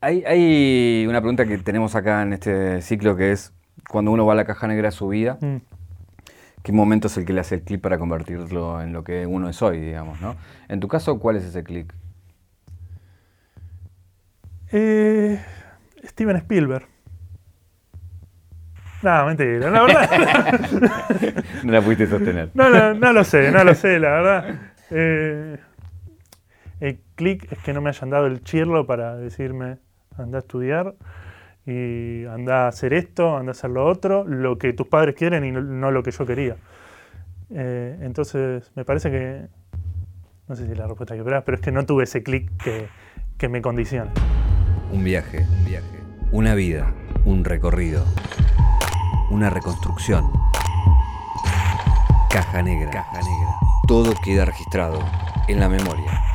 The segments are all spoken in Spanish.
Hay, hay una pregunta que tenemos acá en este ciclo que es, cuando uno va a la caja negra de su vida, Mm. ¿qué momento es el que le hace el clic para convertirlo en lo que uno es hoy, digamos, ¿no? En tu caso, ¿cuál es ese clic? Eh, Steven Spielberg. No, mentira, la verdad. No la pudiste sostener. No, no, no lo sé, no lo sé, la verdad. Eh, el clic es que no me hayan dado el chirlo para decirme, anda a estudiar y anda a hacer esto, anda a hacer lo otro, lo que tus padres quieren y no, no lo que yo quería. Eh, entonces, me parece que, no sé si es la respuesta que esperabas, pero es que no tuve ese clic que, que me condiciona. Un viaje, un viaje. Una vida, un recorrido. Una reconstrucción. Caja negra. Caja negra. Todo queda registrado en la memoria.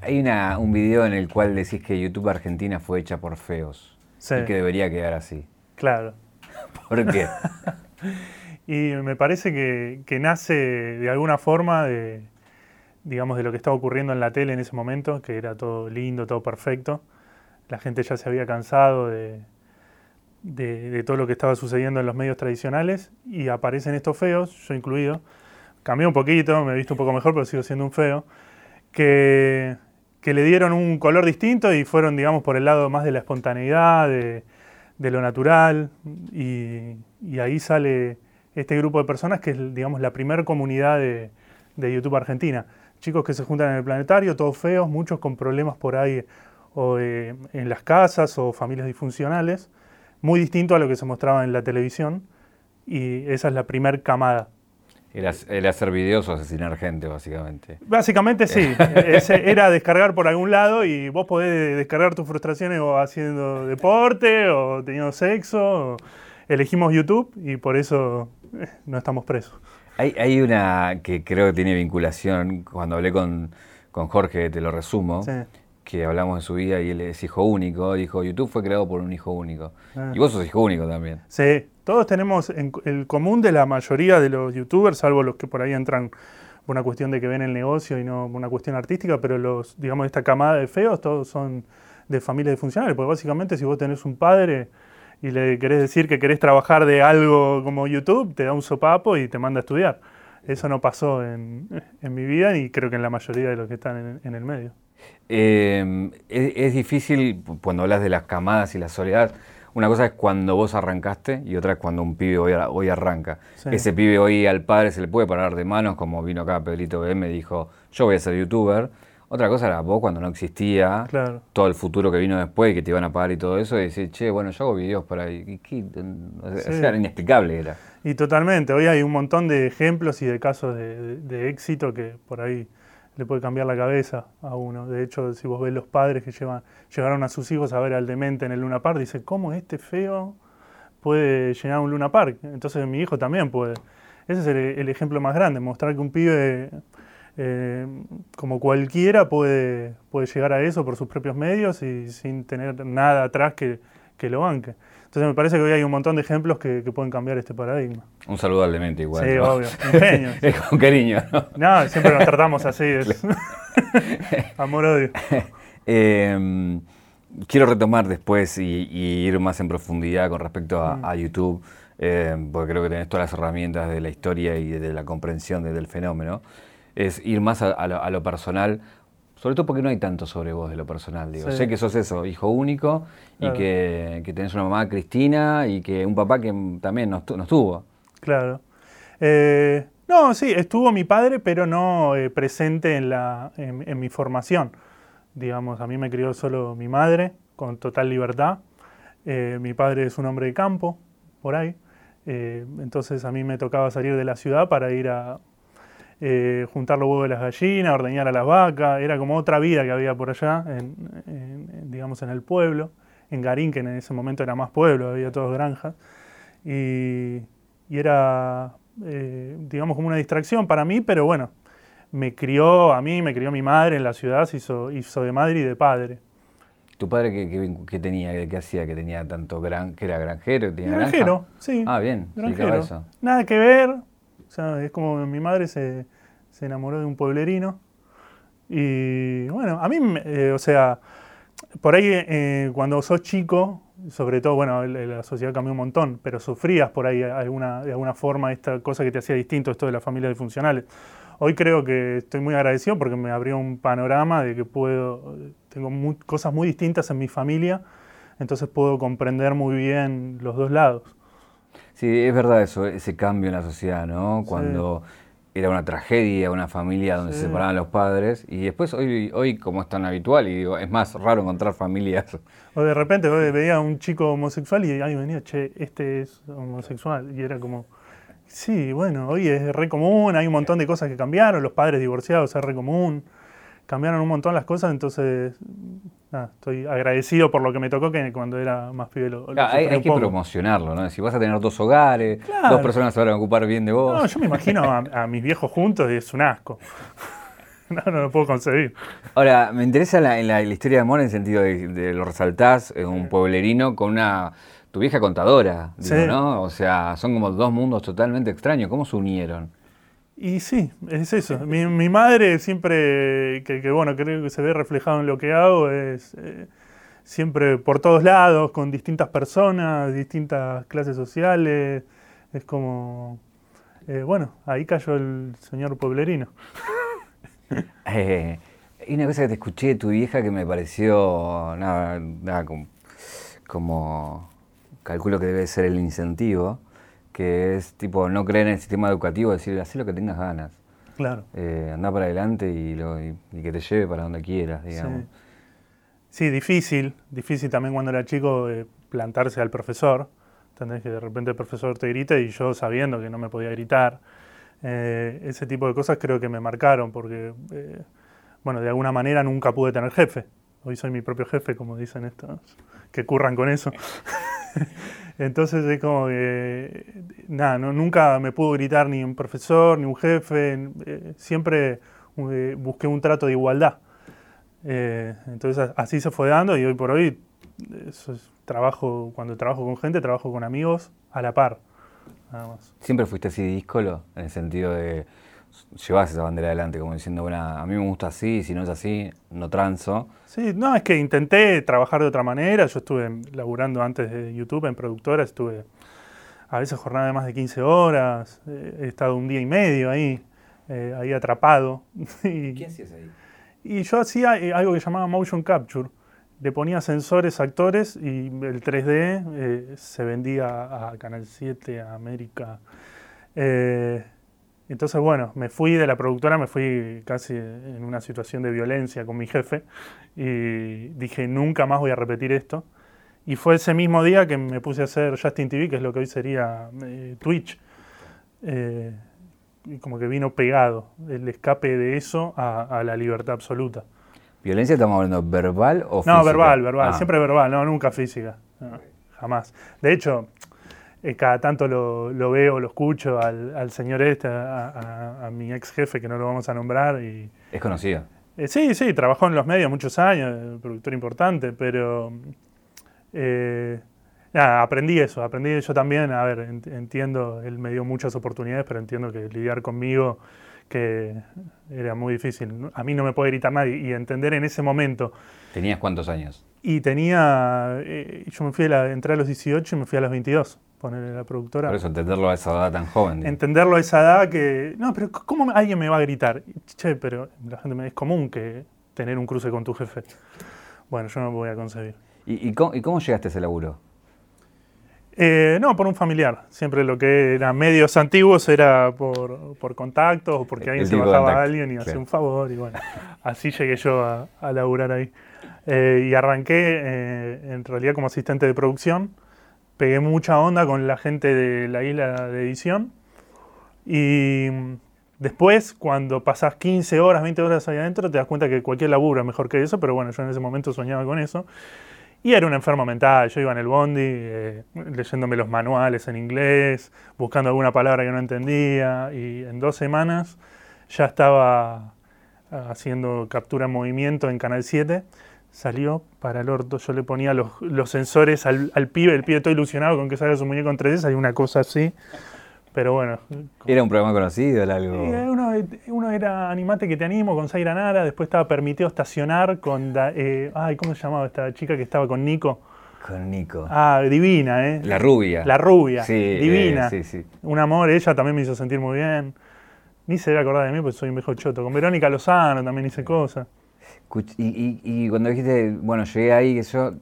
Hay una, un video en el cual decís que YouTube Argentina fue hecha por feos. Sí, Y que debería quedar así. claro. ¿Por qué? Y me parece que, que nace de alguna forma de, digamos, de lo que estaba ocurriendo en la tele en ese momento, que era todo lindo, todo perfecto. La gente ya se había cansado de, de, de todo lo que estaba sucediendo en los medios tradicionales y aparecen estos feos, yo incluido. Cambié un poquito, me he visto un poco mejor, pero sigo siendo un feo. Que, que le dieron un color distinto y fueron, digamos, por el lado más de la espontaneidad, de, lo natural. Y, ahí sale este grupo de personas que es, digamos, la primera comunidad de, de YouTube Argentina. Chicos que se juntan en el planetario, todos feos, muchos con problemas por ahí o eh, en las casas o familias disfuncionales, muy distinto a lo que se mostraba en la televisión. Y esa es la primer camada. Era, era hacer videos o asesinar gente, básicamente. Básicamente sí, era descargar por algún lado y vos podés descargar tus frustraciones o haciendo deporte o teniendo sexo. o- Elegimos YouTube y por eso eh, no estamos presos. Hay, hay una que creo que tiene vinculación, cuando hablé con, con Jorge, te lo resumo, Sí. Que hablamos de su vida y él es hijo único, dijo, YouTube fue creado por un hijo único. Ah. Y vos sos hijo único también. Sí, todos tenemos en el común de la mayoría de los youtubers, salvo los que por ahí entran por una cuestión de que ven el negocio y no por una cuestión artística, pero los, digamos, esta camada de feos, todos son de familias disfuncionales, porque básicamente si vos tenés un padre y le querés decir que querés trabajar de algo como YouTube, te da un sopapo y te manda a estudiar. Eso no pasó en, en mi vida y creo que en la mayoría de los que están en, en el medio. Eh, es, es difícil cuando hablas de las camadas y la soledad. Una cosa es cuando vos arrancaste y otra es cuando un pibe hoy, ar- hoy arranca. Sí. Ese pibe hoy al padre se le puede parar de manos, como vino acá Pedrito B, me dijo, yo voy a ser youtuber. Otra cosa era vos cuando no existía, Claro. todo el futuro que vino después y que te iban a pagar y todo eso, y decir, che, bueno, yo hago videos por ahí. Era inexplicable era. Y totalmente, hoy hay un montón de ejemplos y de casos de, de- de éxito que por ahí le puede cambiar la cabeza a uno. De hecho, si vos ves los padres que llevan, llevaron a sus hijos a ver al demente en el Luna Park, dicen, ¿cómo este feo puede llenar un Luna Park? Entonces mi hijo también puede. Ese es el, el ejemplo más grande, mostrar que un pibe eh, como cualquiera puede, puede llegar a eso por sus propios medios y sin tener nada atrás que, que lo banque. Entonces me parece que hoy hay un montón de ejemplos que, que pueden cambiar este paradigma. Un saludo al demente igual. sí, ¿no? obvio. Ingenio. Es con cariño, ¿no? No, siempre nos tratamos así. es- Amor-odio. Eh, quiero retomar después y, y ir más en profundidad con respecto a, Mm. a YouTube, eh, porque creo que tenés todas las herramientas de la historia y de la comprensión de- del fenómeno. Es ir más a, a lo, a lo personal, sobre todo porque no hay tanto sobre vos de lo personal. Digo. Sí. Sé que sos eso, hijo único, Claro. y que, que tenés una mamá Cristina y que un papá que también nos, tu- nos tuvo. Claro. Eh, no, sí, estuvo mi padre, pero no eh, presente en, la, en, en mi formación. Digamos, a mí me crió solo mi madre, con total libertad. Eh, mi padre es un hombre de campo, por ahí. Eh, entonces a mí me tocaba salir de la ciudad para ir a eh, juntar los huevos de las gallinas, ordeñar a las vacas. Era como otra vida que había por allá, en, digamos, en el pueblo. En Garín, que en ese momento era más pueblo, había todas granjas. Y, y era, eh, digamos, como una distracción para mí, pero bueno, me crió a mí, me crió mi madre en la ciudad, se hizo, hizo de madre y de padre. ¿Tu padre qué, qué vincu- qué tenía, qué, hacía, que tenía tanto gran, que era granjero? ¿Tenía granja? Granjero, sí. Ah, bien, Granjero. eso. Nada que ver. O sea, es como mi madre se, se enamoró de un pueblerino. Y bueno, a mí, eh, o sea, por ahí eh, cuando sos chico, sobre todo, bueno, la sociedad cambió un montón, pero sufrías por ahí alguna, de alguna forma esta cosa que te hacía distinto, esto de las familias disfuncionales. Hoy creo que estoy muy agradecido porque me abrió un panorama de que puedo, tengo cosas muy distintas en mi familia, entonces puedo comprender muy bien los dos lados. Sí, es verdad eso, ese cambio en la sociedad, ¿no? Cuando era una tragedia, una familia donde se separaban los padres, y después hoy, hoy como es tan habitual, y digo, es más raro encontrar familias. O de repente veía a un chico homosexual y ahí venía, che, este es homosexual, y era como Sí, bueno, hoy es re común, hay un montón de cosas que cambiaron, los padres divorciados es re común, cambiaron un montón las cosas, entonces estoy agradecido por lo que me tocó que cuando era más pibe lo, hay, que promocionarlo, ¿no? Si vas a tener dos hogares, dos personas se van a ocupar bien de vos. No, yo me imagino a, mis viejos juntos y es un asco. No, no lo puedo concebir. Ahora, me interesa la, en la, historia de amor en el sentido de, lo resaltás, en un pueblerino con una tu vieja contadora, digo, ¿no? O sea, son como dos mundos totalmente extraños. ¿Cómo se unieron? Y sí, es eso. Mi, madre siempre, que, bueno, creo que se ve reflejado en lo que hago, es eh, siempre por todos lados, con distintas personas, distintas clases sociales. Es como, eh, bueno, ahí cayó el señor Pueblerino. eh, y una cosa que te escuché de tu vieja que me pareció, nada, nada como calculo que debe ser el incentivo, que es tipo no creer en el sistema educativo, decir, haz lo que tengas ganas. Claro. Eh, anda para adelante y, que te lleve para donde quieras, digamos. Sí, difícil, difícil también cuando era chico eh, plantarse al profesor. Entendés que de repente el profesor te grita y yo sabiendo que no me podía gritar. Eh, ese tipo de cosas creo que me marcaron porque, bueno, de alguna manera nunca pude tener jefe. Hoy soy mi propio jefe, como dicen estos, que curran con eso. Entonces es como que, nada, no, nunca me pudo gritar ni un profesor, ni un jefe, eh, siempre eh, busqué un trato de igualdad. Eh, entonces así se fue dando y hoy por hoy es, trabajo, cuando trabajo con gente, trabajo con amigos a la par. Nada más. ¿Siempre fuiste así díscolo? En el sentido de llevas esa bandera adelante, como diciendo, bueno, a mí me gusta así, si no es así, no transo. Sí, no, es que intenté trabajar de otra manera. Yo estuve laburando antes de YouTube en productora, estuve a veces jornada de más de 15 horas, eh, he estado un día y medio ahí, eh, ahí atrapado. ¿Qué hacías ahí? Y yo hacía eh, algo que llamaba motion capture. Le ponía sensores, actores y el 3D se vendía a Canal 7, a América. Entonces, bueno, me fui de la productora, me fui casi en una situación de violencia con mi jefe y dije, nunca más voy a repetir esto. Y fue ese mismo día que me puse a hacer Justin TV, que es lo que hoy sería eh, Twitch. Eh, y como que vino pegado el escape de eso a, la libertad absoluta. ¿Violencia estamos hablando verbal o física? No, verbal, verbal, ah. siempre verbal, no, nunca física. jamás. De hecho, eh, cada tanto lo, lo, veo, lo escucho al, señor este, a, mi ex jefe, que no lo vamos a nombrar. Y, ¿Es conocido? Eh, sí, sí, trabajó en los medios muchos años, productor importante, pero eh, aprendí eso, aprendí yo también, a ver, entiendo, él me dio muchas oportunidades, pero entiendo que lidiar conmigo que era muy difícil. A mí no me puede gritar nadie y entender en ese momento. ¿Tenías cuántos años? Y tenía, yo me fui a la, entré a los 18 y me fui a los 22 ponerle la productora. Por eso, entenderlo a esa edad tan joven. Entenderlo a esa edad que. No, pero ¿cómo alguien me va a gritar? Che, pero la gente me es común que tener un cruce con tu jefe. Bueno, yo no voy a concebir. ¿Y, cómo, llegaste a ese laburo? Eh, no, por un familiar. Siempre lo que era medios antiguos era por, por contactos o porque alguien se bajaba a alguien y hacía un favor. Y bueno, así llegué yo a, a laburar ahí. Eh, y arranqué eh, en realidad como asistente de producción pegué mucha onda con la gente de la isla de edición. Y después, cuando pasás 15 horas, 20 horas ahí adentro, te das cuenta que cualquier laburo es mejor que eso, pero bueno, yo en ese momento soñaba con eso. Y era un enfermo mental, yo iba en el bondi eh, leyéndome los manuales en inglés, buscando alguna palabra que no entendía, y en dos semanas ya estaba haciendo captura en movimiento en Canal 7 salió para el orto. Yo le ponía los, sensores al, pibe, el pibe todo ilusionado con que salga su muñeco en 3D, hay una cosa así. Pero bueno. ¿Era un programa conocido? Era algo... Eh, uno, uno, era Animate que te animo con Zaira Nara, después estaba permitido estacionar con. Eh, ay, ¿cómo se llamaba esta chica que estaba con Nico? Con Nico. Ah, divina, ¿eh? La rubia. La rubia. Sí, divina. eh, sí, sí. Un amor, ella también me hizo sentir muy bien. Ni se debe acordar de mí porque soy un viejo choto. Con Verónica Lozano también hice cosas. Y, cuando dijiste, bueno, llegué ahí, yo,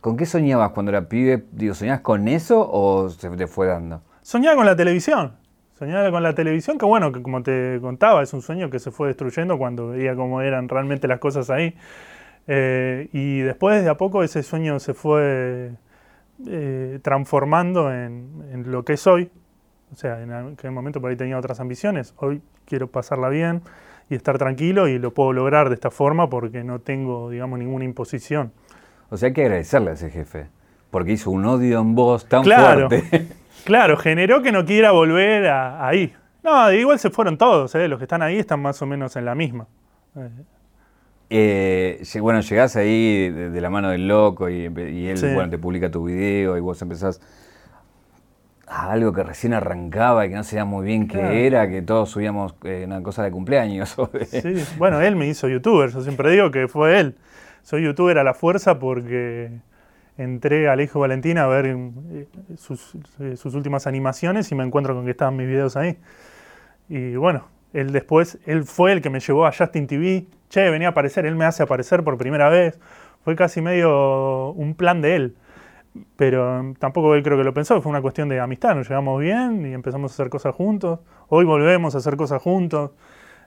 ¿con qué soñabas cuando era pibe? Digo, ¿soñabas con eso o se te fue dando? Soñaba con la televisión. Soñaba con la televisión, que bueno, que como te contaba, es un sueño que se fue destruyendo cuando veía cómo eran realmente las cosas ahí. Eh, y después de a poco ese sueño se fue eh, transformando en, en lo que soy. O sea, en aquel momento por ahí tenía otras ambiciones. Hoy quiero pasarla bien y estar tranquilo y lo puedo lograr de esta forma porque no tengo, digamos, ninguna imposición. O sea, hay que agradecerle a ese jefe, porque hizo un odio en vos tan Claro. fuerte. Claro, generó que no quiera volver a- ahí. No, igual se fueron todos, ¿eh? los que están ahí están más o menos en la misma. Eh, Eh, bueno, llegás ahí de, de la mano del loco y, él Sí. bueno, te publica tu video y vos empezás a algo que recién arrancaba y que no sabía muy bien qué Claro. era, que todos subíamos eh, una cosa de cumpleaños. sí, Bueno, él me hizo youtuber, yo siempre digo que fue él. Soy youtuber a la fuerza porque entré al hijo de Valentina a ver eh, sus, eh, sus últimas animaciones y me encuentro con que estaban mis videos ahí. Y bueno, él después, él fue el que me llevó a Justin TV. Che, venía a aparecer, él me hace aparecer por primera vez. Fue casi medio un plan de él. Pero mm, tampoco él creo que lo pensó, fue una cuestión de amistad. Nos llevamos bien y empezamos a hacer cosas juntos. Hoy volvemos a hacer cosas juntos.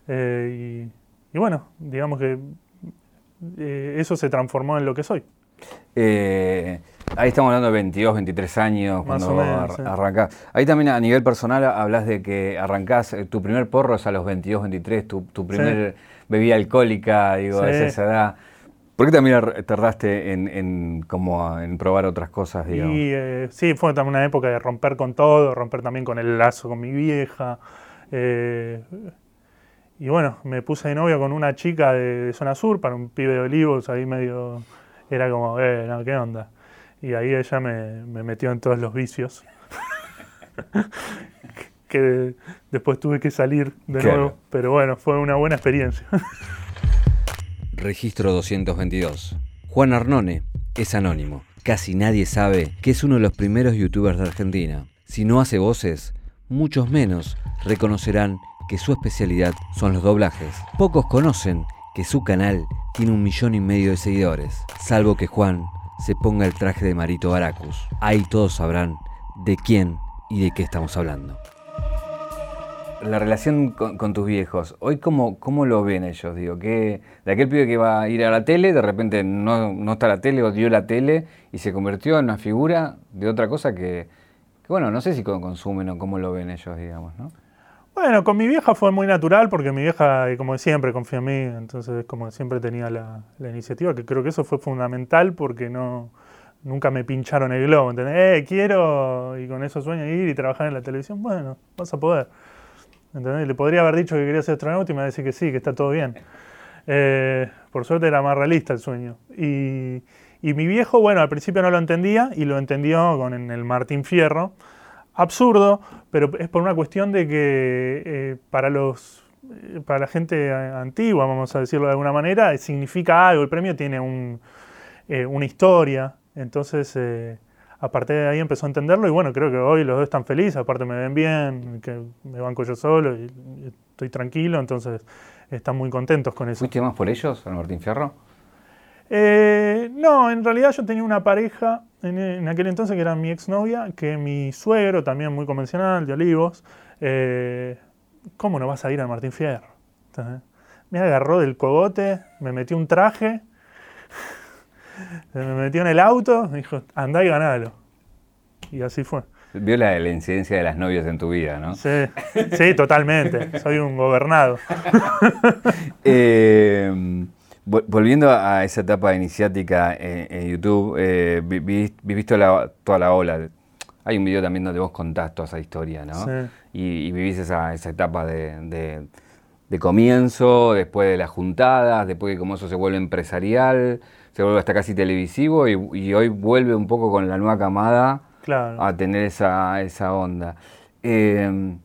Eh, y, y bueno, digamos que eh, eso se transformó en lo que soy. Eh, ahí estamos hablando de 22, 23 años Más cuando menos, ar- sí. arrancás. Ahí también a nivel personal hablas de que arrancás, eh, tu primer porro es a los 22, 23, tu, tu primer bebida alcohólica, digo, Sí. es esa edad. ¿Por qué también ar- tardaste en, en como en probar otras cosas, digamos? Y eh, sí, fue también una época de romper con todo, romper también con el lazo con mi vieja. eh, y bueno, me puse de novio con una chica de, de zona sur para un pibe de olivos, ahí medio. Era como, eh, no, ¿qué onda? Y ahí ella me, me metió en todos los vicios. que después tuve que salir de Claro. nuevo. Pero bueno, fue una buena experiencia. Registro 222. Juan Arnone es anónimo. Casi nadie sabe que es uno de los primeros youtubers de Argentina. Si no hace voces, muchos menos reconocerán que su especialidad son los doblajes. Pocos conocen que su canal tiene un millón y medio de seguidores, salvo que Juan se ponga el traje de Marito Baracus. Ahí todos sabrán de quién y de qué estamos hablando. La relación con, tus viejos, hoy cómo, cómo lo ven ellos, digo, que de aquel pibe que va a ir a la tele, de repente no, no está la tele, odió la tele y se convirtió en una figura de otra cosa que, bueno, no sé si con- consumen o cómo lo ven ellos, digamos, ¿no? Bueno, con mi vieja fue muy natural porque mi vieja, como siempre, confía en mí, entonces como siempre tenía la, la iniciativa, que creo que eso fue fundamental porque no nunca me pincharon el globo, ¿entendés? Eh, quiero, y con eso sueño ir y trabajar en la televisión, bueno, vas a poder. ¿Entendés? Le podría haber dicho que quería ser astronauta y me va a que sí, que está todo bien. Eh, por suerte era más realista el sueño. Y, mi viejo, bueno, al principio no lo entendía y lo entendió con el Martín Fierro. Absurdo, pero es por una cuestión de que eh, para los eh, para la gente antigua, vamos a decirlo de alguna manera, significa algo. El premio tiene un, una historia. Entonces, a partir de ahí empezó a entenderlo y bueno, creo que hoy los dos están felices, aparte me ven bien, que me banco yo solo y, estoy tranquilo, entonces están muy contentos con eso. ¿Fuiste más por ellos, al Martín Fierro? Eh, no, en realidad yo tenía una pareja en, en aquel entonces que era mi exnovia, que mi suegro, también muy convencional, de Olivos, eh, ¿cómo no vas a ir al Martín Fierro? Me agarró del cogote, me metió un traje, me metió en el auto, me dijo, andá y ganalo. Y así fue. Vio la, la incidencia de las novias en tu vida, ¿no? Sí, sí, totalmente. Soy un gobernado. Eh, vol- volviendo a esa etapa iniciática en, en YouTube, eh, vi- vi- viviste la- toda la ola. Hay un video también donde vos contás toda esa historia, ¿no? Sí. Y, y vivís esa, esa etapa de, de- de comienzo, después de las juntadas, después de cómo eso se vuelve empresarial, se vuelve hasta casi televisivo y, y hoy vuelve un poco con la nueva camada Claro. a tener esa, esa onda. Eh,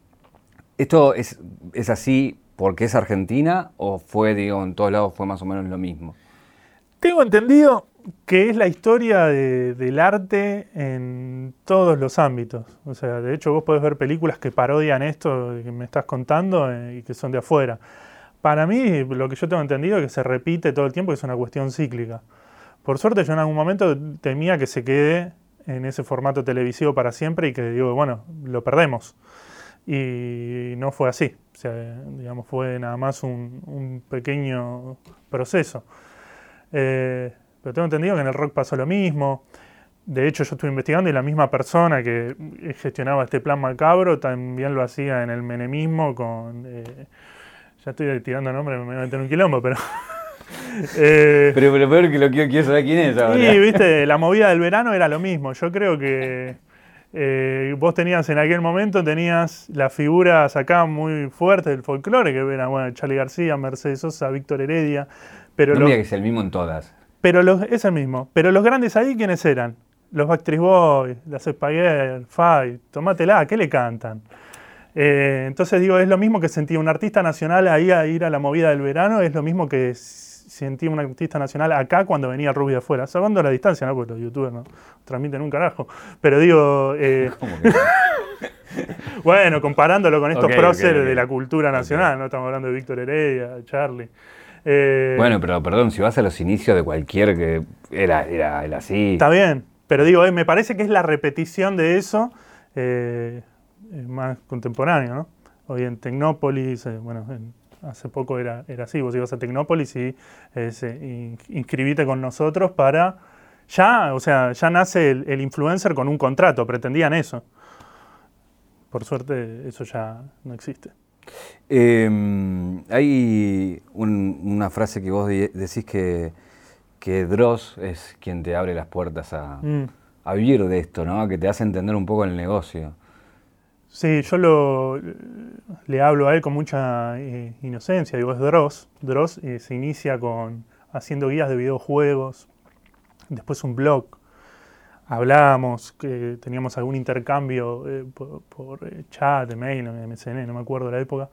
¿Esto es, es así porque es Argentina o fue, digo, en todos lados fue más o menos lo mismo? Tengo entendido que es la historia del arte en todos los ámbitos. O sea, de hecho vos podés ver películas que parodian esto que me estás contando eh, y que son de afuera. Para mí, lo que yo tengo entendido es que se repite todo el tiempo, que es una cuestión cíclica. Por suerte, yo en algún momento temía que se quede en ese formato televisivo para siempre y que digo, bueno, lo perdemos. Y no fue así. O sea, digamos, fue nada más un, pequeño proceso. Eh, pero tengo entendido que en el rock pasó lo mismo. De hecho, yo estuve investigando y la misma persona que gestionaba este plan macabro también lo hacía en el menemismo con... Eh, ya estoy tirando nombres, me voy a meter un quilombo, pero... eh, pero, pero peor que lo quiero, quiero saber quién es ahora. Sí, viste, la movida del verano era lo mismo. Yo creo que eh, vos tenías en aquel momento, tenías las figuras acá muy fuertes del folclore, que eran bueno, Charlie García, Mercedes Sosa, Víctor Heredia. Pero no que es el mismo en todas. Pero los, es el mismo. Pero los grandes ahí, ¿quiénes eran? Los Backstreet Boys, las Spaghetti, Five, Tomátela, ¿qué le cantan? Eh, entonces digo, es lo mismo que sentía un artista nacional ahí a ir a la movida del verano, es lo mismo que sentía un artista nacional acá cuando venía Ruby de afuera, salvando la distancia, ¿no? Porque los youtubers no transmiten un carajo. Pero digo, eh, bueno, comparándolo con estos próceres de la cultura nacional, no estamos hablando de Víctor Heredia, Charlie. Eh, bueno, pero perdón, si vas a los inicios de cualquier que era, era, así. Está bien, pero digo, eh, me parece que es la repetición de eso más contemporáneo, ¿no? Hoy en Tecnópolis, bueno, hace poco era, era así, vos ibas a Tecnópolis y inscribite con nosotros para... Ya, o sea, ya nace el influencer con un contrato, pretendían eso. Por suerte eso ya no existe. Em, hay una frase que vos decís que, que Dross es quien te abre las puertas mm. a, vivir de esto, ¿no? Que te hace entender un poco el negocio. Sí, yo lo, le hablo a él con mucha eh, inocencia. Digo, es Dross. Dross eh, se inicia con haciendo guías de videojuegos, después un blog, hablábamos, que teníamos algún intercambio eh, por, eh, chat, email, MSN, no me acuerdo la época.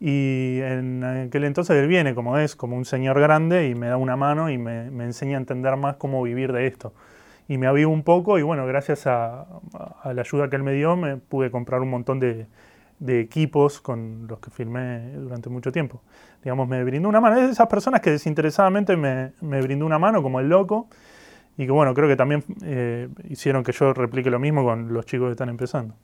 Y en aquel entonces él viene como es, como un señor grande y me da una mano y me, enseña a entender más cómo vivir de esto. Y me avivo un poco y bueno, gracias a, la ayuda que él me dio, me pude comprar un montón de, equipos con los que filmé durante mucho tiempo. Digamos, me brindó una mano. Es de esas personas que desinteresadamente me, me brindó una mano, como el loco y que bueno, creo que también eh, hicieron que yo replique lo mismo con los chicos que están empezando.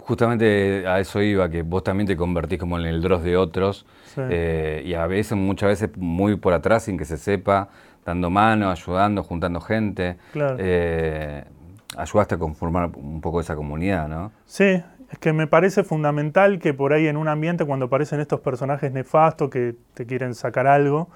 Justamente a eso iba, que vos también te convertís como en el Dross de otros eh, y a veces, muchas veces muy por atrás sin que se sepa, dando mano, ayudando, juntando gente. Eh, ayudaste a conformar un poco esa comunidad, ¿no? Sí, es que me parece fundamental que por ahí en un ambiente cuando aparecen estos personajes nefastos que te quieren sacar algo,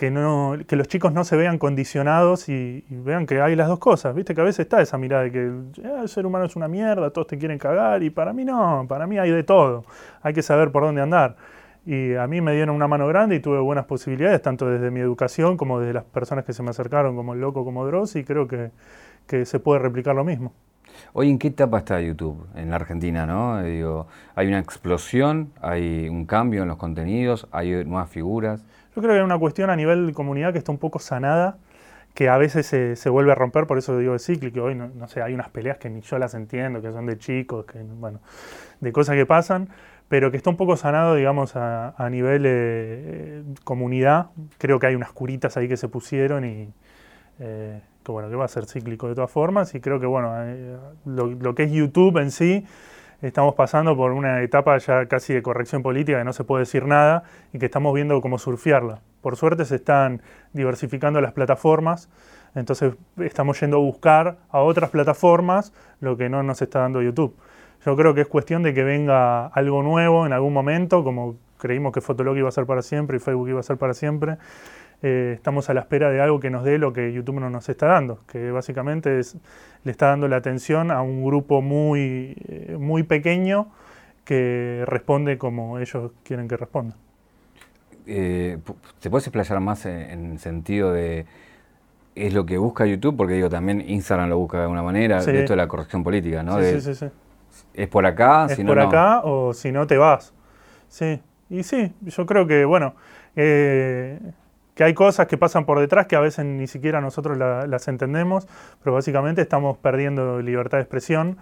que, no, que los chicos no se vean condicionados y, vean que hay las dos cosas. Viste que a veces está esa mirada de que ah, el ser humano es una mierda, todos te quieren cagar, y para mí no, para mí hay de todo. Hay que saber por dónde andar. Y a mí me dieron una mano grande y tuve buenas posibilidades, tanto desde mi educación como de las personas que se me acercaron, como el loco, como Dross, y creo que, que se puede replicar lo mismo. Hoy, ¿en qué etapa está YouTube en la Argentina? ¿no? Digo, ¿Hay una explosión? ¿Hay un cambio en los contenidos? ¿Hay nuevas figuras? Yo creo que hay una cuestión a nivel de comunidad que está un poco sanada, que a veces se, vuelve a romper, por eso digo de cíclico. Hoy, no, sé, hay unas peleas que ni yo las entiendo, que son de chicos, que, bueno, de cosas que pasan, pero que está un poco sanado, digamos, a, nivel eh, comunidad. Creo que hay unas curitas ahí que se pusieron y eh, que, bueno, que va a ser cíclico de todas formas. Y creo que, bueno, eh, lo que es YouTube en sí estamos pasando por una etapa ya casi de corrección política que no se puede decir nada y que estamos viendo cómo surfearla. Por suerte se están diversificando las plataformas, entonces estamos yendo a buscar a otras plataformas lo que no nos está dando YouTube. Yo creo que es cuestión de que venga algo nuevo en algún momento, como creímos que Fotolog iba a ser para siempre y Facebook iba a ser para siempre. Eh, estamos a la espera de algo que nos dé lo que YouTube no nos está dando, que básicamente es, le está dando la atención a un grupo muy, eh, muy pequeño que responde como ellos quieren que responda. Eh, ¿Te puedes explayar más en, el sentido de es lo que busca YouTube? Porque digo, también Instagram lo busca de alguna manera, esto de la corrección política, ¿no? Sí, sí, sí, ¿Es por acá? Es si por no, no. acá o si no te vas. Sí, y sí, yo creo que, bueno, eh, que hay cosas que pasan por detrás que a veces ni siquiera nosotros la- las entendemos, pero básicamente estamos perdiendo libertad de expresión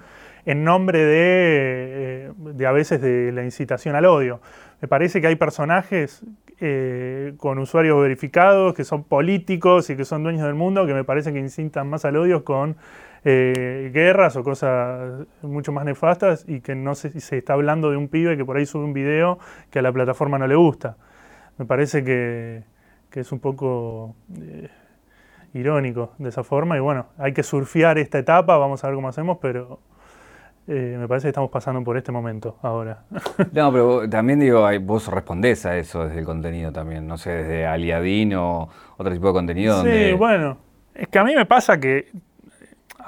en nombre de, eh, de a veces de la incitación al odio. Me parece que hay personajes eh, con usuarios verificados que son políticos y que son dueños del mundo que me parece que incitan más al odio con eh, guerras o cosas mucho más nefastas y que no se, se está hablando de un pibe que por ahí sube un video que a la plataforma no le gusta. Me parece que, que es un poco eh, irónico de esa forma y bueno, hay que surfear esta etapa, vamos a ver cómo hacemos, pero eh, me parece que estamos pasando por este momento ahora. No, pero vos- también digo, vos respondés a eso desde el contenido también, no sé, desde Aliadín o otro tipo de contenido Sí, donde... bueno, es que a mí me pasa que,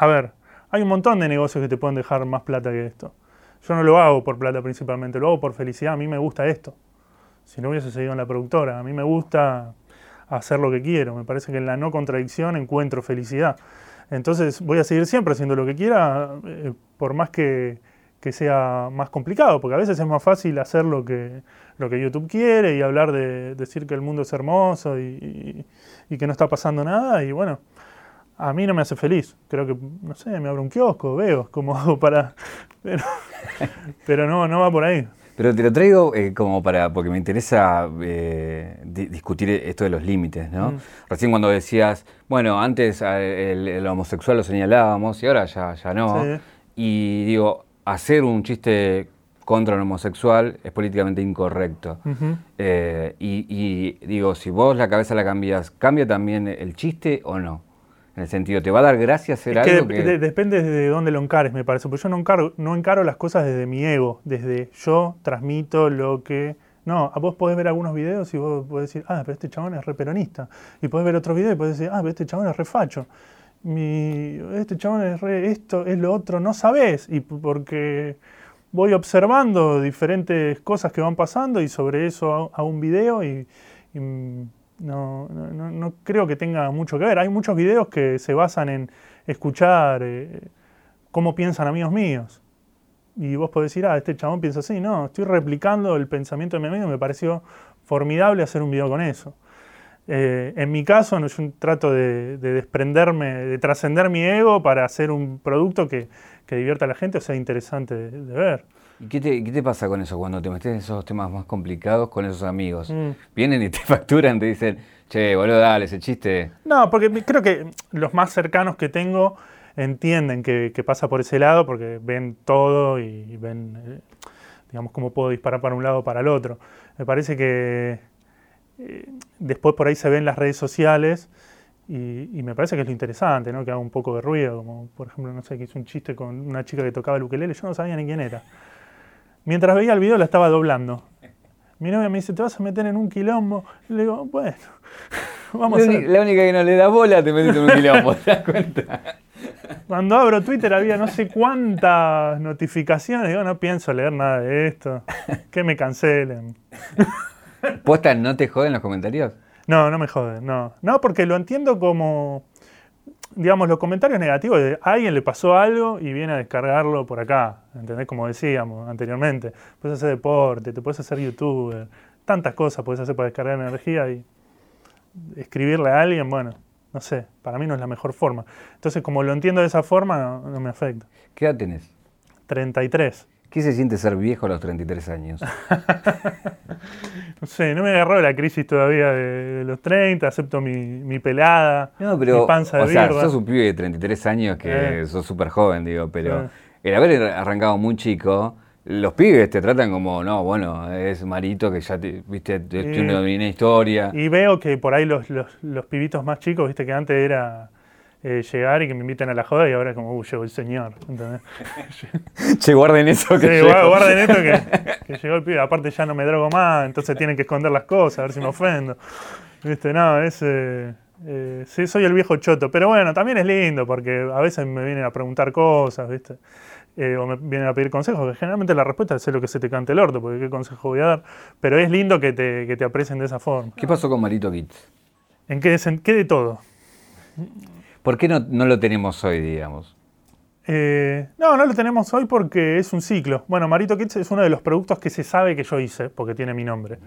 a ver, hay un montón de negocios que te pueden dejar más plata que esto. Yo no lo hago por plata principalmente, lo hago por felicidad, a mí me gusta esto. Si no hubiese seguido en la productora, a mí me gusta hacer lo que quiero, me parece que en la no contradicción encuentro felicidad. Entonces voy a seguir siempre haciendo lo que quiera, eh, por más que, sea más complicado, porque a veces es más fácil hacer lo que, lo que YouTube quiere y hablar de decir que el mundo es hermoso y, y- y que no está pasando nada. Y bueno, a mí no me hace feliz. Creo que, no sé, me abro un kiosco, veo cómo hago para... Pero, pero no, no va por ahí. Pero te lo traigo eh, como para, porque me interesa eh, di- discutir esto de los límites, ¿no? Mm. Recién cuando decías, bueno, antes eh, el, el homosexual lo señalábamos y ahora ya, ya no. Sí. Y digo, hacer un chiste contra un homosexual es políticamente incorrecto. Eh, y, y digo, si vos la cabeza la cambias, ¿cambia también el chiste o no? En el sentido, ¿te va a dar gracia hacer Es que algo dep- que... de- depende de dónde lo encares, me parece. Porque yo no encaro, no encaro las cosas desde mi ego, desde yo transmito lo que. No, vos podés ver algunos videos y vos podés decir, ah, pero este chabón es re peronista. Y podés ver otros videos y podés decir, ah, pero este chabón es re facho. Mi, este chabón es re esto, es lo otro, no sabés. Y porque voy observando diferentes cosas que van pasando y sobre eso hago, hago un video y, y, no, no- no- creo que tenga mucho que ver. Hay muchos videos que se basan en escuchar eh, cómo piensan amigos míos. Y vos podés decir, ah, este chabón piensa así. No, estoy replicando el pensamiento de mi amigo me pareció formidable hacer un video con eso. Eh, en mi caso, no, yo trato de, de desprenderme, de trascender mi ego para hacer un producto que, que divierta a la gente o sea interesante de ver. ¿Y qué te, qué te pasa con eso cuando te metes en esos temas más complicados con esos amigos? Mm. Vienen y te facturan, te dicen, che, boludo, dale, ese chiste. No, porque creo que los más cercanos que tengo entienden que, que pasa por ese lado porque ven todo y ven, eh, digamos, cómo puedo disparar para un lado o para el otro. Me parece que eh, después por ahí se ven las redes sociales y, y me parece que es lo interesante, ¿no? Que haga un poco de ruido, como por ejemplo, no sé, que hizo un chiste con una chica que tocaba el ukelele, yo no sabía ni quién era. Mientras veía el video la estaba doblando. Mi novia me dice, ¿te vas a meter en un quilombo? Y le digo, bueno, vamos la, a ver. la única que no le da bola te metes en un quilombo, ¿te das cuenta? Cuando abro Twitter había no sé cuántas notificaciones. Digo, no pienso leer nada de esto. Que me cancelen. ¿Posta no te joden los comentarios? No, no me joden, no. No, porque lo entiendo como, digamos, los comentarios negativos de a alguien le pasó algo y viene a descargarlo por acá. ¿Entendés? Como decíamos anteriormente. Puedes hacer deporte, te puedes hacer youtuber. Tantas cosas puedes hacer para descargar energía y escribirle a alguien, bueno, no sé, para mí no es la mejor forma. Entonces, como lo entiendo de esa forma, no, no me afecta. ¿Qué edad tenés? 33. ¿Qué se siente ser viejo a los 33 años? No sé, no me agarró la crisis todavía de, los 30, acepto mi, mi pelada, No, pero, mi panza de o sea, sos un pibe de 33 años que Eh. sos súper joven, digo, pero Eh. el haber arrancado muy chico, los pibes te tratan como, no, bueno, es Marito que ya, te, viste, tiene una historia. Y veo que por ahí los, los, los pibitos más chicos, viste que antes era eh, llegar y que me inviten a la joda y ahora es como, uh, llegó el señor. ¿entendés? che, guarden eso que Sí, llegó. gua- guarden esto que, que llegó el pibe. Aparte ya no me drogo más, entonces tienen que esconder las cosas, a ver si me ofendo. Viste, no, es... eh, eh, sí, soy el viejo choto. Pero bueno, también es lindo porque a veces me vienen a preguntar cosas, ¿viste? Eh, o me vienen a pedir consejos, que generalmente la respuesta es lo que se te cante el orto, porque qué consejo voy a dar. Pero es lindo que te, que te aprecien de esa forma. ¿Qué pasó con Marito Kids? ¿En qué, sen- qué de todo? ¿Por qué no, no lo tenemos hoy, digamos? Eh, no, no lo tenemos hoy porque es un ciclo. Bueno, Marito Kids es uno de los productos que se sabe que yo hice, porque tiene mi nombre.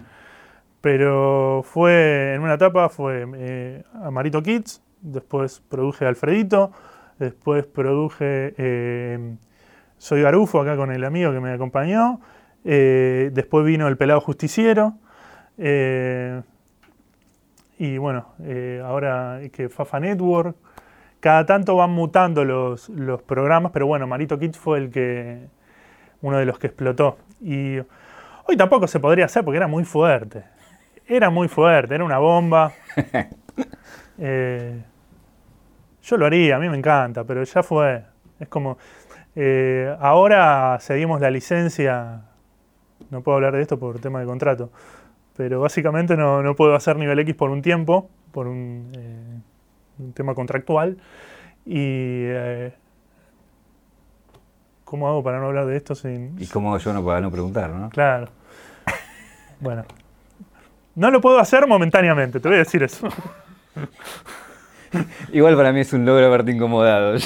Pero fue, en una etapa fue eh, a Marito Kids, después produje Alfredito, después produje eh, Soy Garufo acá con el amigo que me acompañó, después vino El Pelado Justiciero, y bueno, ahora que Fafa Network, cada tanto van mutando los, los programas, pero bueno, Marito Kids fue el que, uno de los que explotó. Y hoy tampoco se podría hacer porque era muy fuerte. Era muy fuerte, era una bomba. Eh, yo lo haría, a mí me encanta, pero ya fue. Es como. eh, ahora cedimos la licencia. No puedo hablar de esto por tema de contrato. Pero básicamente no, no puedo hacer nivel X por un tiempo, por un, eh, un tema contractual. Y. eh, ¿Cómo hago para no hablar de esto sin.? ¿Y cómo hago yo no para no preguntar, no? Claro. Bueno. No lo puedo hacer momentáneamente, te voy a decir eso. Igual para mí es un logro haberte incomodado.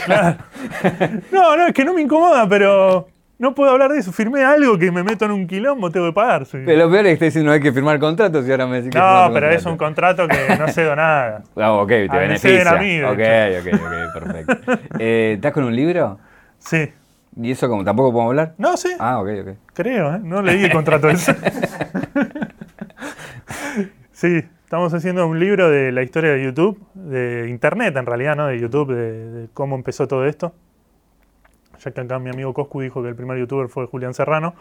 No, no, es que no me incomoda, pero no puedo hablar de eso. Firmé algo que me meto en un quilombo, tengo que pagar. sí. Pero lo peor es que estoy diciendo no hay que firmar contratos y ahora me decís que No, pero es un contrato que no cedo nada. Ah, ok, te me beneficia. a mí, ok, ok, ok, perfecto. Eh, ¿Estás con un libro? Sí. ¿Y eso como tampoco podemos hablar? No, sí, Ah, ok, ok. creo, ¿eh? No leí el contrato ese. Sí, estamos haciendo un libro de la historia de YouTube, de Internet en realidad, ¿no? De YouTube, de, de cómo empezó todo esto. Ya que acá mi amigo Coscu dijo que el primer youtuber fue Julián Serrano.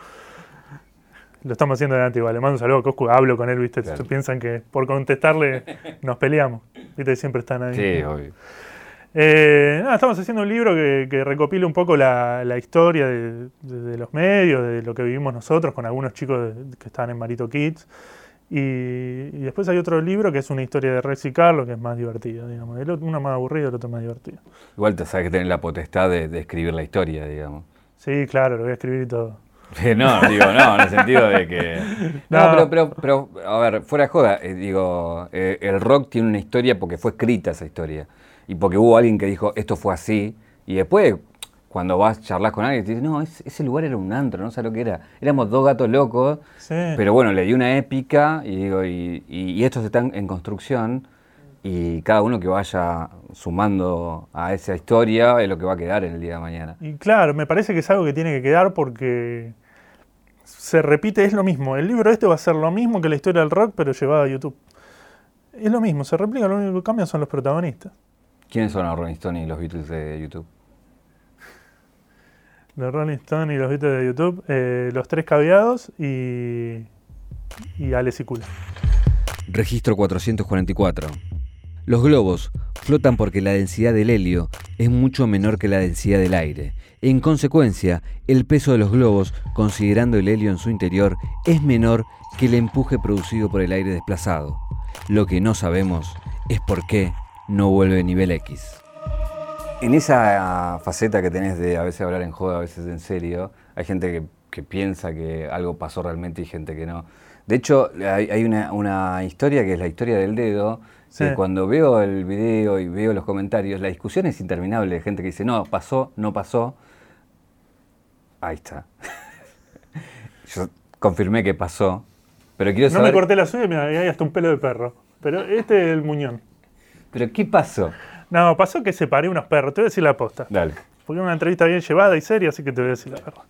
Lo estamos haciendo delante igual. Le mando un saludo a Coscu, hablo con él, ¿viste? Claro. Piensan que por contestarle nos peleamos. ¿Viste? Siempre están ahí. Sí, obvio. Eh, nada, estamos haciendo un libro que, que recopila un poco la, la historia de, de- de los medios, de lo que vivimos nosotros con algunos chicos de- que están en Marito Kids. Y, y después hay otro libro que es una historia de Rex y Carlos, que es más divertido, digamos. El otro- uno más aburrido, el otro más divertido. Igual te sabes que tenés la potestad de, de escribir la historia, digamos. Sí, claro, lo voy a escribir y todo. No, digo, no, en el sentido de que. No, No. pero, pero, pero, a ver, fuera de joda, eh, digo, eh, el rock tiene una historia porque fue escrita esa historia. Y porque hubo alguien que dijo, esto fue así. Y después, cuando vas, charlas con alguien, te dices, no, es- ese lugar era un antro, no sé lo que era. Éramos dos gatos locos. Sí. Pero bueno, le di una épica y digo, y, y- y estos están en construcción. Y cada uno que vaya sumando a esa historia es lo que va a quedar en el día de mañana. Y claro, me parece que es algo que tiene que quedar porque se repite, es lo mismo. El libro este va a ser lo mismo que la historia del rock, pero llevado a YouTube. Es lo mismo, se replica, lo único que cambia son los protagonistas. ¿Quiénes son los Rolling Stones y los Beatles de YouTube? Los Rolling Stones y los Beatles de YouTube, eh, los tres caviados y, y Alex y Kula. Registro 444. Los globos flotan porque la densidad del helio es mucho menor que la densidad del aire. En consecuencia, el peso de los globos, considerando el helio en su interior, es menor que el empuje producido por el aire desplazado. Lo que no sabemos es por qué no vuelve nivel X. En esa faceta que tenés de a veces hablar en joda, a veces en serio, hay gente que, que piensa que algo pasó realmente y gente que no. De hecho, hay, hay una, una historia que es la historia del dedo, que cuando veo el video y veo los comentarios, la discusión es interminable de gente que dice, no, pasó, no pasó. Ahí está. Yo confirmé que pasó, pero quiero No saber... me corté la suya, mira, hay hasta un pelo de perro. Pero este es el muñón. ¿Pero qué pasó? No, pasó que separé unos perros, te voy a decir la posta. Dale. Porque es una entrevista bien llevada y seria, así que te voy a decir la verdad.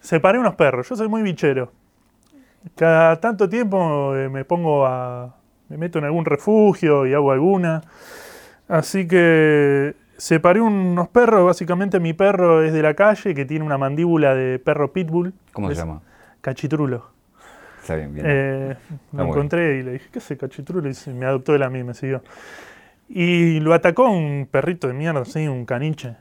Separé unos perros, yo soy muy bichero. Cada tanto tiempo eh, me pongo a. me meto en algún refugio y hago alguna. Así que separé unos perros, básicamente mi perro es de la calle, que tiene una mandíbula de perro pitbull. ¿Cómo se Es llama? Cachitrulo. Está bien, bien. Eh, lo bueno. encontré y le dije, ¿qué hace cachitrulo? Y me adoptó él a mí, me siguió. Y lo atacó un perrito de mierda, así, un caniche.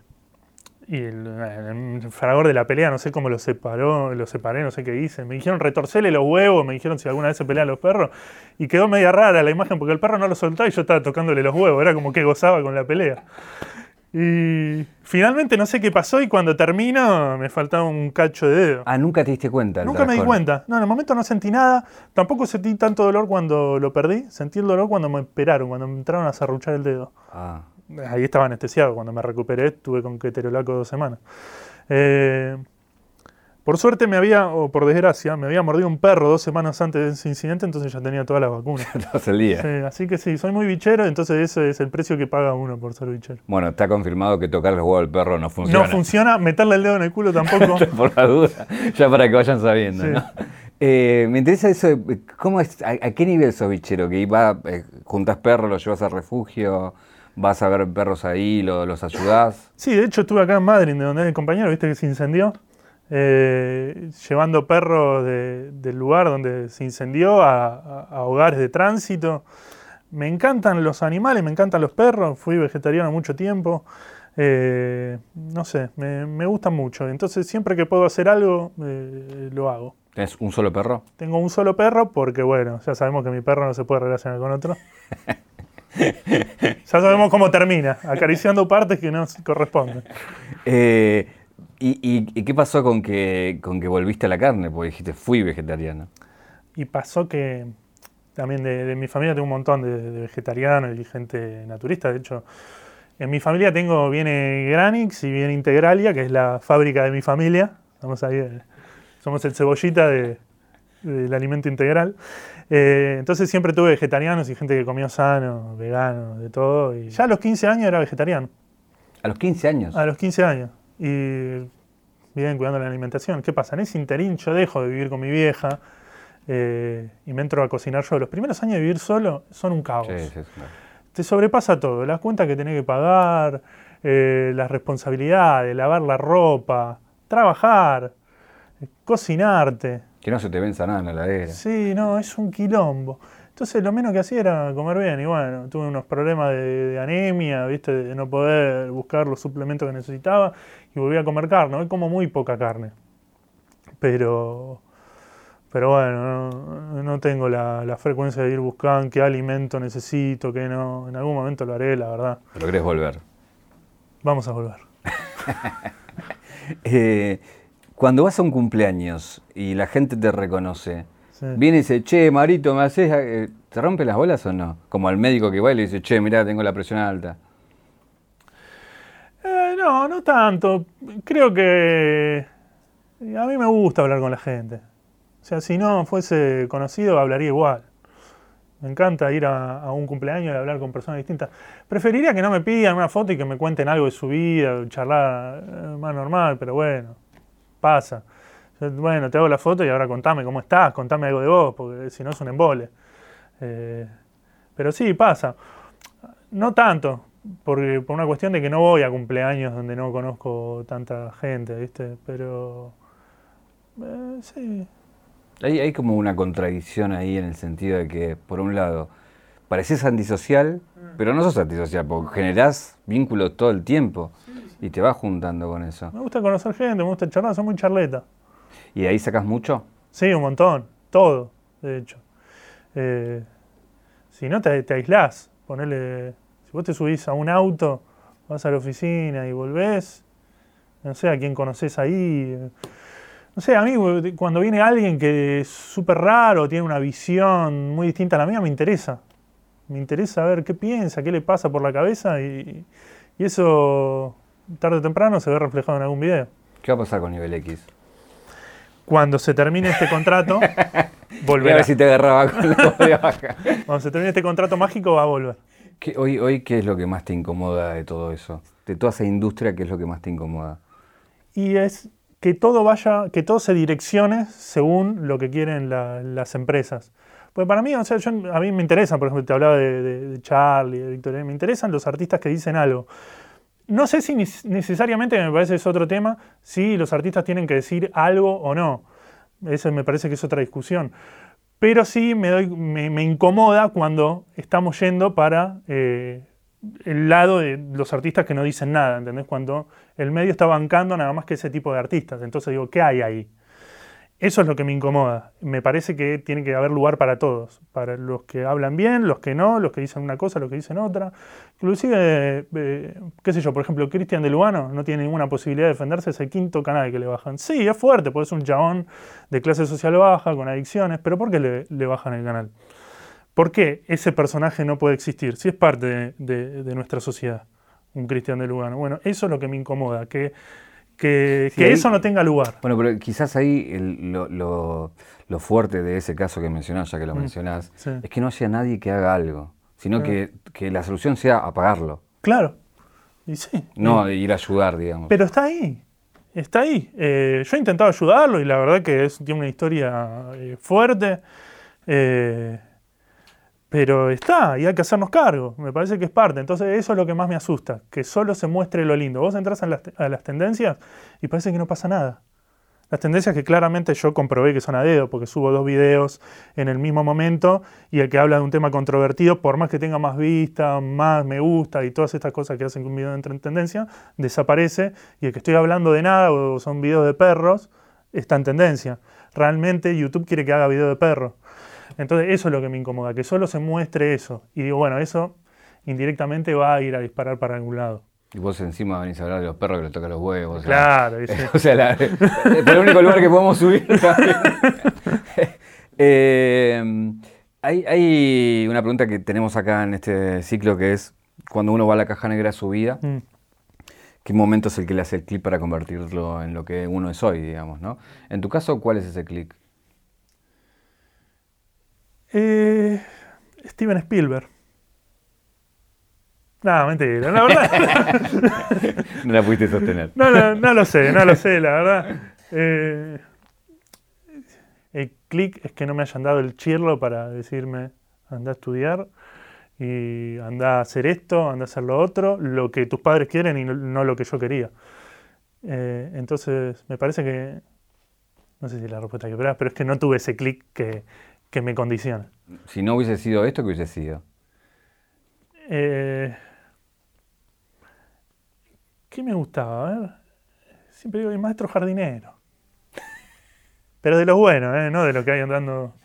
Y el, el fragor de la pelea, no sé cómo lo separó, lo separé, no sé qué hice. Me dijeron retorcele los huevos, me dijeron si alguna vez se pelean los perros. Y quedó media rara la imagen porque el perro no lo soltaba y yo estaba tocándole los huevos. Era como que gozaba con la pelea. Y finalmente no sé qué pasó y cuando termino me faltaba un cacho de dedo. ah, nunca te diste cuenta. Nunca me di cuenta. No, en el momento no sentí nada. Tampoco sentí tanto dolor cuando lo perdí. Sentí el dolor cuando me esperaron, cuando me entraron a zarruchar el dedo. Ah, ahí estaba anestesiado. Cuando me recuperé, estuve con keterolaco dos semanas. Eh, por suerte me había, o por desgracia, me había mordido un perro dos semanas antes de ese incidente, entonces ya tenía todas las vacunas. El día. Sí, así que sí, soy muy bichero, entonces ese es el precio que paga uno por ser bichero. Bueno, está confirmado que tocar los huevos al perro no funciona. No funciona, meterle el dedo en el culo tampoco. por la duda, ya para que vayan sabiendo, Sí. ¿no? Eh, me interesa eso, de, ¿cómo es, a, a qué nivel sos bichero? Que iba, eh, juntas perros, los llevas al refugio, vas a ver perros ahí, lo- los ayudás. Sí, de hecho estuve acá en Madrid, de donde es el compañero, viste que se incendió, eh, llevando perros de- del lugar donde se incendió a, a- a hogares de tránsito. Me encantan los animales, me encantan los perros, fui vegetariano mucho tiempo. eh, no sé, me, me gustan mucho. Entonces siempre que puedo hacer algo, eh, lo hago. ¿Tenés un solo perro? Tengo un solo perro porque, bueno, ya sabemos que mi perro no se puede relacionar con otro. ya sabemos cómo termina, acariciando partes que no corresponden. Eh, y, y- y qué pasó con que, con que volviste a la carne? Porque dijiste, fui vegetariano. Y pasó que también de, de mi familia tengo un montón de, de vegetarianos y gente naturista. De hecho, en mi familia tengo, viene Granix y viene Integralia, que es la fábrica de mi familia. Estamos ahí, eh, somos el cebollita de- del alimento integral. Eh, entonces siempre tuve vegetarianos y gente que comió sano, vegano, de todo. Y ya a los 15 años era vegetariano. A los 15 años. A los 15 años. Y bien cuidando la alimentación. ¿Qué pasa? En ese interín yo dejo de vivir con mi vieja eh, y me entro a cocinar yo. Los primeros años de vivir solo son un caos. Sí, sí, sí. Te sobrepasa todo. Las cuentas que tenés que pagar, eh, las responsabilidades, lavar la ropa, trabajar, eh, cocinarte. Que no se te venza nada en la heladera. Sí, no, es un quilombo. Entonces lo menos que hacía era comer bien y bueno, tuve unos problemas de, de anemia, ¿viste? de no poder buscar los suplementos que necesitaba y volví a comer carne. Hoy como muy poca carne. Pero, pero bueno, no, no tengo la, la frecuencia de ir buscando qué alimento necesito, qué no. En algún momento lo haré, la verdad. Pero querés volver. Vamos a volver. Eh, cuando vas a un cumpleaños y la gente te reconoce, Sí. viene y dice, che, Marito, ¿me haces? eh, ¿Te rompe las bolas o no? Como al médico que va y le dice, che, mirá, tengo la presión alta. Eh, no, no tanto. Creo que a mí me gusta hablar con la gente. O sea, si no fuese conocido, hablaría igual. Me encanta ir a, a un cumpleaños y hablar con personas distintas. Preferiría que no me pidan una foto y que me cuenten algo de su vida, charlar eh, más normal, pero bueno, pasa. Bueno, te hago la foto y ahora contame cómo estás, contame algo de vos, porque si no es un embole. Eh, pero sí, pasa. No tanto, porque, por una cuestión de que no voy a cumpleaños donde no conozco tanta gente, ¿viste? Pero. eh, sí. Hay, hay como una contradicción ahí en el sentido de que, por un lado, pareces antisocial, pero no sos antisocial, porque generás vínculos todo el tiempo y te vas juntando con eso. Me gusta conocer gente, me gusta charlar, soy muy charleta. ¿Y de ahí sacas mucho? Sí, un montón. Todo, de hecho. Eh, si no, te, te aislás. Ponele. Si vos te subís a un auto, vas a la oficina y volvés, no sé a quién conoces ahí. No sé, a mí cuando viene alguien que es súper raro, tiene una visión muy distinta a la mía, me interesa. Me interesa ver qué piensa, qué le pasa por la cabeza y, y eso tarde o temprano se ve reflejado en algún video. ¿Qué va a pasar con nivel X? Cuando se termine este contrato, Voy a volverá. ver si te agarraba con la de baja. Cuando se termine este contrato mágico, va a volver. ¿Qué- hoy, hoy, ¿qué es lo que más te incomoda de todo eso? De toda esa industria, ¿qué es lo que más te incomoda? Y es que todo vaya, que todo se direccione según lo que quieren la- las empresas. Pues para mí, o sea, yo- a mí me interesa, por ejemplo, te hablaba de, de- de Charlie, de Victoria, me interesan los artistas que dicen algo. No sé si necesariamente, me parece es otro tema, si los artistas tienen que decir algo o no. Eso me parece que es otra discusión. Pero sí me, doy, me incomoda cuando estamos yendo para eh, el lado de los artistas que no dicen nada, ¿entendés? Cuando el medio está bancando nada más que ese tipo de artistas. Entonces digo, ¿qué hay ahí? Eso es lo que me incomoda. Me parece que tiene que haber lugar para todos, para los que hablan bien, los que no, los que dicen una cosa, los que dicen otra. Inclusive, eh, qué sé yo, por ejemplo, Cristian de Lugano no tiene ninguna posibilidad de defenderse, es el quinto canal que le bajan. Sí, es fuerte, porque es un chabón de clase social baja, con adicciones, pero ¿por qué le, bajan el canal? ¿Por qué ese personaje no puede existir si es parte de nuestra sociedad? un Cristian de Lugano. Bueno, eso es lo que me incomoda, que, que, Sí, que ahí- eso no tenga lugar. Bueno, pero quizás ahí el- lo, lo- lo fuerte de ese caso que mencionás, ya que lo mencionás, sí. es que no haya nadie que haga algo, sino que, que la solución sea apagarlo, Claro. Y sí. no ir a ayudar, digamos. Pero está ahí. Está ahí. Eh, yo he intentado ayudarlo y la verdad que es, tiene una historia eh, fuerte. eh, pero está y hay que hacernos cargo. Me parece que es parte. Entonces eso es lo que más me asusta. Que solo se muestre lo lindo. Vos entras a las, a las tendencias y parece que no pasa nada. Las tendencias que claramente yo comprobé que son a dedo, porque subo dos videos en el mismo momento y el que habla de un tema controvertido, por más que tenga más vista, más me gusta y todas estas cosas que hacen que un video entre en tendencia, desaparece y el que estoy hablando de nada o son videos de perros, está en tendencia. Realmente YouTube quiere que haga video de perros. Entonces eso es lo que me incomoda, que solo se muestre eso. Y digo, bueno, eso indirectamente va a ir a disparar para algún lado. Y vos encima venís a hablar de los perros que les tocan los huevos. o sea, Claro, y sí. o sea, la- por el único lugar que podemos subir. Eh, hay, hay una pregunta que tenemos acá en este ciclo que es, cuando uno va a la caja negra de su vida, Mm. ¿qué momento es el que le hace el clic para convertirlo en lo que uno es hoy, digamos, ¿no? En tu caso, ¿cuál es ese clic? Eh, Steven Spielberg. No, mentira, la verdad. No la pudiste sostener. No, no, no lo sé, no lo sé, la verdad. Eh, el clic es que no me hayan dado el chirlo para decirme, anda a estudiar y anda a hacer esto, anda a hacer lo otro, lo que tus padres quieren y no, no lo que yo quería. Eh, entonces, me parece que, no sé si la respuesta que esperabas, pero es que no tuve ese clic que, que me condiciona. Si no hubiese sido esto, ¿qué hubiese sido? Eh, ¿Qué me gustaba? A ver. Siempre digo, el maestro jardinero. Pero de los buenos, ¿eh? no de los que hay andando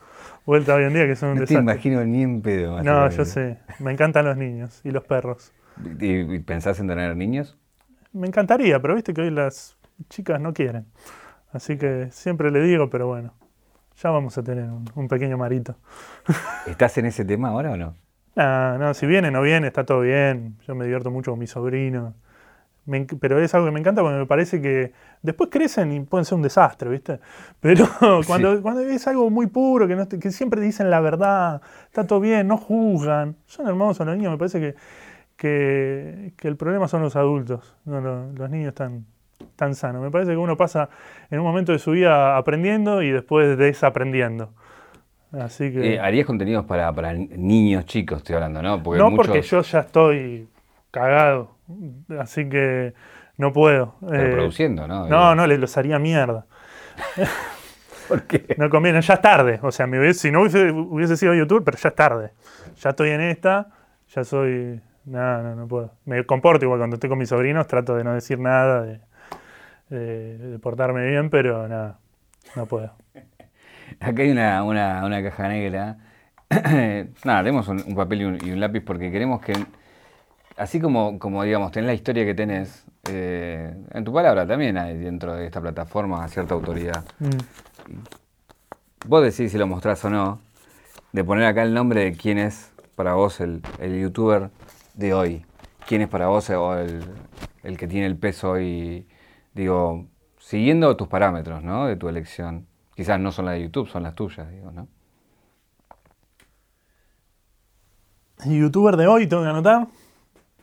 vuelta hoy en día, que son un No te imagino ni en pedo. más No, yo sé. Me encantan los niños y los perros. ¿Y, y pensás en tener niños? Me encantaría, pero viste que hoy las chicas no quieren. Así que siempre le digo, pero bueno, ya vamos a tener un, un pequeño marito. ¿Estás en ese tema ahora o no? No, no, si viene, no viene, está todo bien. Yo me divierto mucho con. Me enc- pero es algo que me encanta porque me parece que después crecen y pueden ser un desastre, ¿viste? Pero cuando, cuando es algo muy puro, que, no que siempre dicen la verdad, está todo bien, no juzgan, son hermosos los niños, me parece que, que, que el problema son los adultos, no los niños están tan sanos. Me parece que uno pasa en un momento de su vida aprendiendo y después desaprendiendo. Así que... Eh, ¿Harías contenidos para, para niños chicos, estoy hablando, no? Porque no muchos- porque yo ya estoy cagado, así que no puedo. pero Eh, produciendo, ¿no? no, no, les los haría mierda. ¿Por qué? No conviene, ya es tarde. O sea, si no hubiese, hubiese sido YouTube, pero ya es tarde. Ya estoy en esta, ya soy... No, no, no puedo. Me comporto igual cuando estoy con mis sobrinos, trato de no decir nada, de, de- de portarme bien, pero nada, no puedo. Acá hay una, una, una caja negra. Nada, tenemos un, un papel y un, y un lápiz porque queremos que, así como, como digamos, tenés la historia que tenés, eh, en tu palabra también hay dentro de esta plataforma cierta autoridad. Mm. Vos decís si lo mostrás o no, de poner acá el nombre de quién es para vos el, el youtuber de hoy. ¿Quién es para vos o el, el que tiene el peso hoy? Digo, siguiendo tus parámetros, ¿no? De tu elección. Quizás no son las de YouTube, son las tuyas, digo, ¿no? ¿Youtuber de hoy tengo que anotar?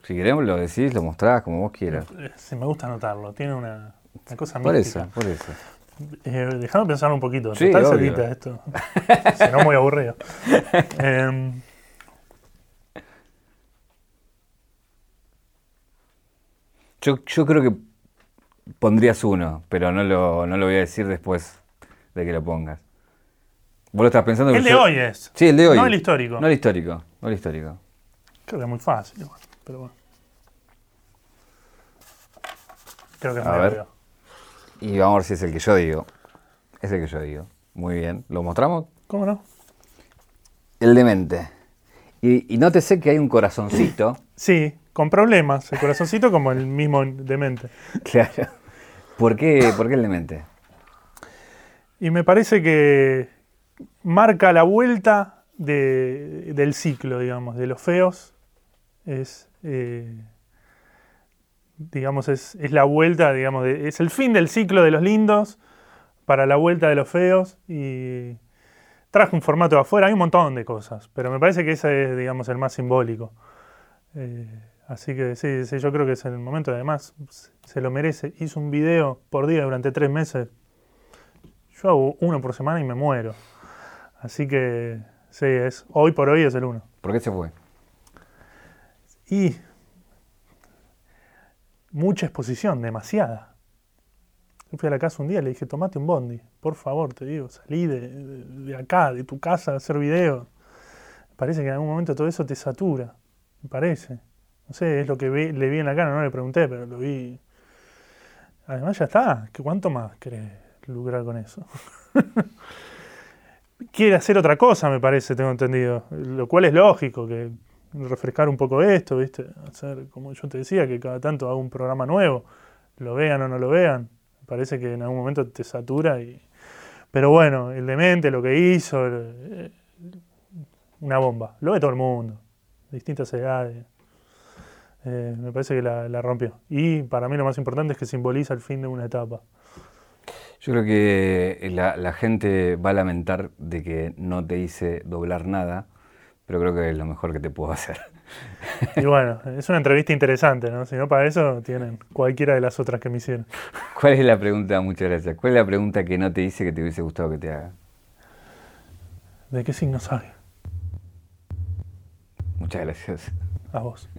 Si queremos lo decís, lo mostrás como vos quieras. Eh, Sí, me gusta anotarlo, tiene una, una cosa Por mística. eso, por eso. Eh, déjame pensar un poquito. Sí, Total, edita esto. si no, muy aburrido. Em, Yo, yo creo que pondrías uno, pero no lo, no lo voy a decir después de que lo pongas. Vos lo estás pensando. el de yo- hoy es. Sí, el de hoy. No el histórico. No el histórico, no el histórico. Creo que es muy fácil, pero bueno. Creo que es A muy ver. obvio. Y vamos a ver si es el que yo digo. Es el que yo digo. Muy bien. ¿Lo mostramos? ¿Cómo no? El demente. Y, y nótese que hay un corazoncito. Sí, con problemas. El corazoncito como el mismo demente. claro. ¿Por qué, ¿Por qué el demente? Y me parece que marca la vuelta de- del ciclo, digamos, de los feos. Es, eh, digamos, es, es la vuelta, digamos, es el fin del ciclo de los lindos para la vuelta de los feos y traje un formato de afuera, hay un montón de cosas, pero me parece que ese es, digamos, el más simbólico. Eh, así que sí, sí, yo creo que es el momento, además, se- lo merece. Hizo un video por día durante tres meses. Yo hago uno por semana y me muero. Así que sí, es, hoy por hoy es el uno. ¿Por qué se fue? Y mucha exposición, demasiada. Yo fui a la casa un día y le dije, tomate un bondi, por favor, te digo, salí de, de- de acá, de tu casa, a hacer video. Parece que en algún momento todo eso te satura, me parece. No sé, es lo que le vi en la cara, no le pregunté, pero lo vi. Además ya está, ¿qué- ¿cuánto más querés lograr con eso? Quiere hacer otra cosa, me parece, tengo entendido. Lo cual es lógico, que refrescar un poco esto, ¿viste? Hacer, como yo te decía, que cada tanto hago un programa nuevo, lo vean o no lo vean. Parece que en algún momento te satura y... Pero bueno, el demente, lo que hizo, eh, una bomba. Lo ve todo el mundo, distintas edades. Eh, me parece que la, la rompió. Y para mí lo más importante es que simboliza el fin de una etapa. Yo creo que la, la gente va a lamentar de que no te hice doblar nada, pero creo que es lo mejor que te puedo hacer. Y bueno, es una entrevista interesante, ¿no? Si no, para eso tienen cualquiera de las otras que me hicieron. ¿Cuál es la pregunta? Muchas gracias. ¿Cuál es la pregunta que no te hice que te hubiese gustado que te haga? ¿De qué signo soy? Muchas gracias. A vos.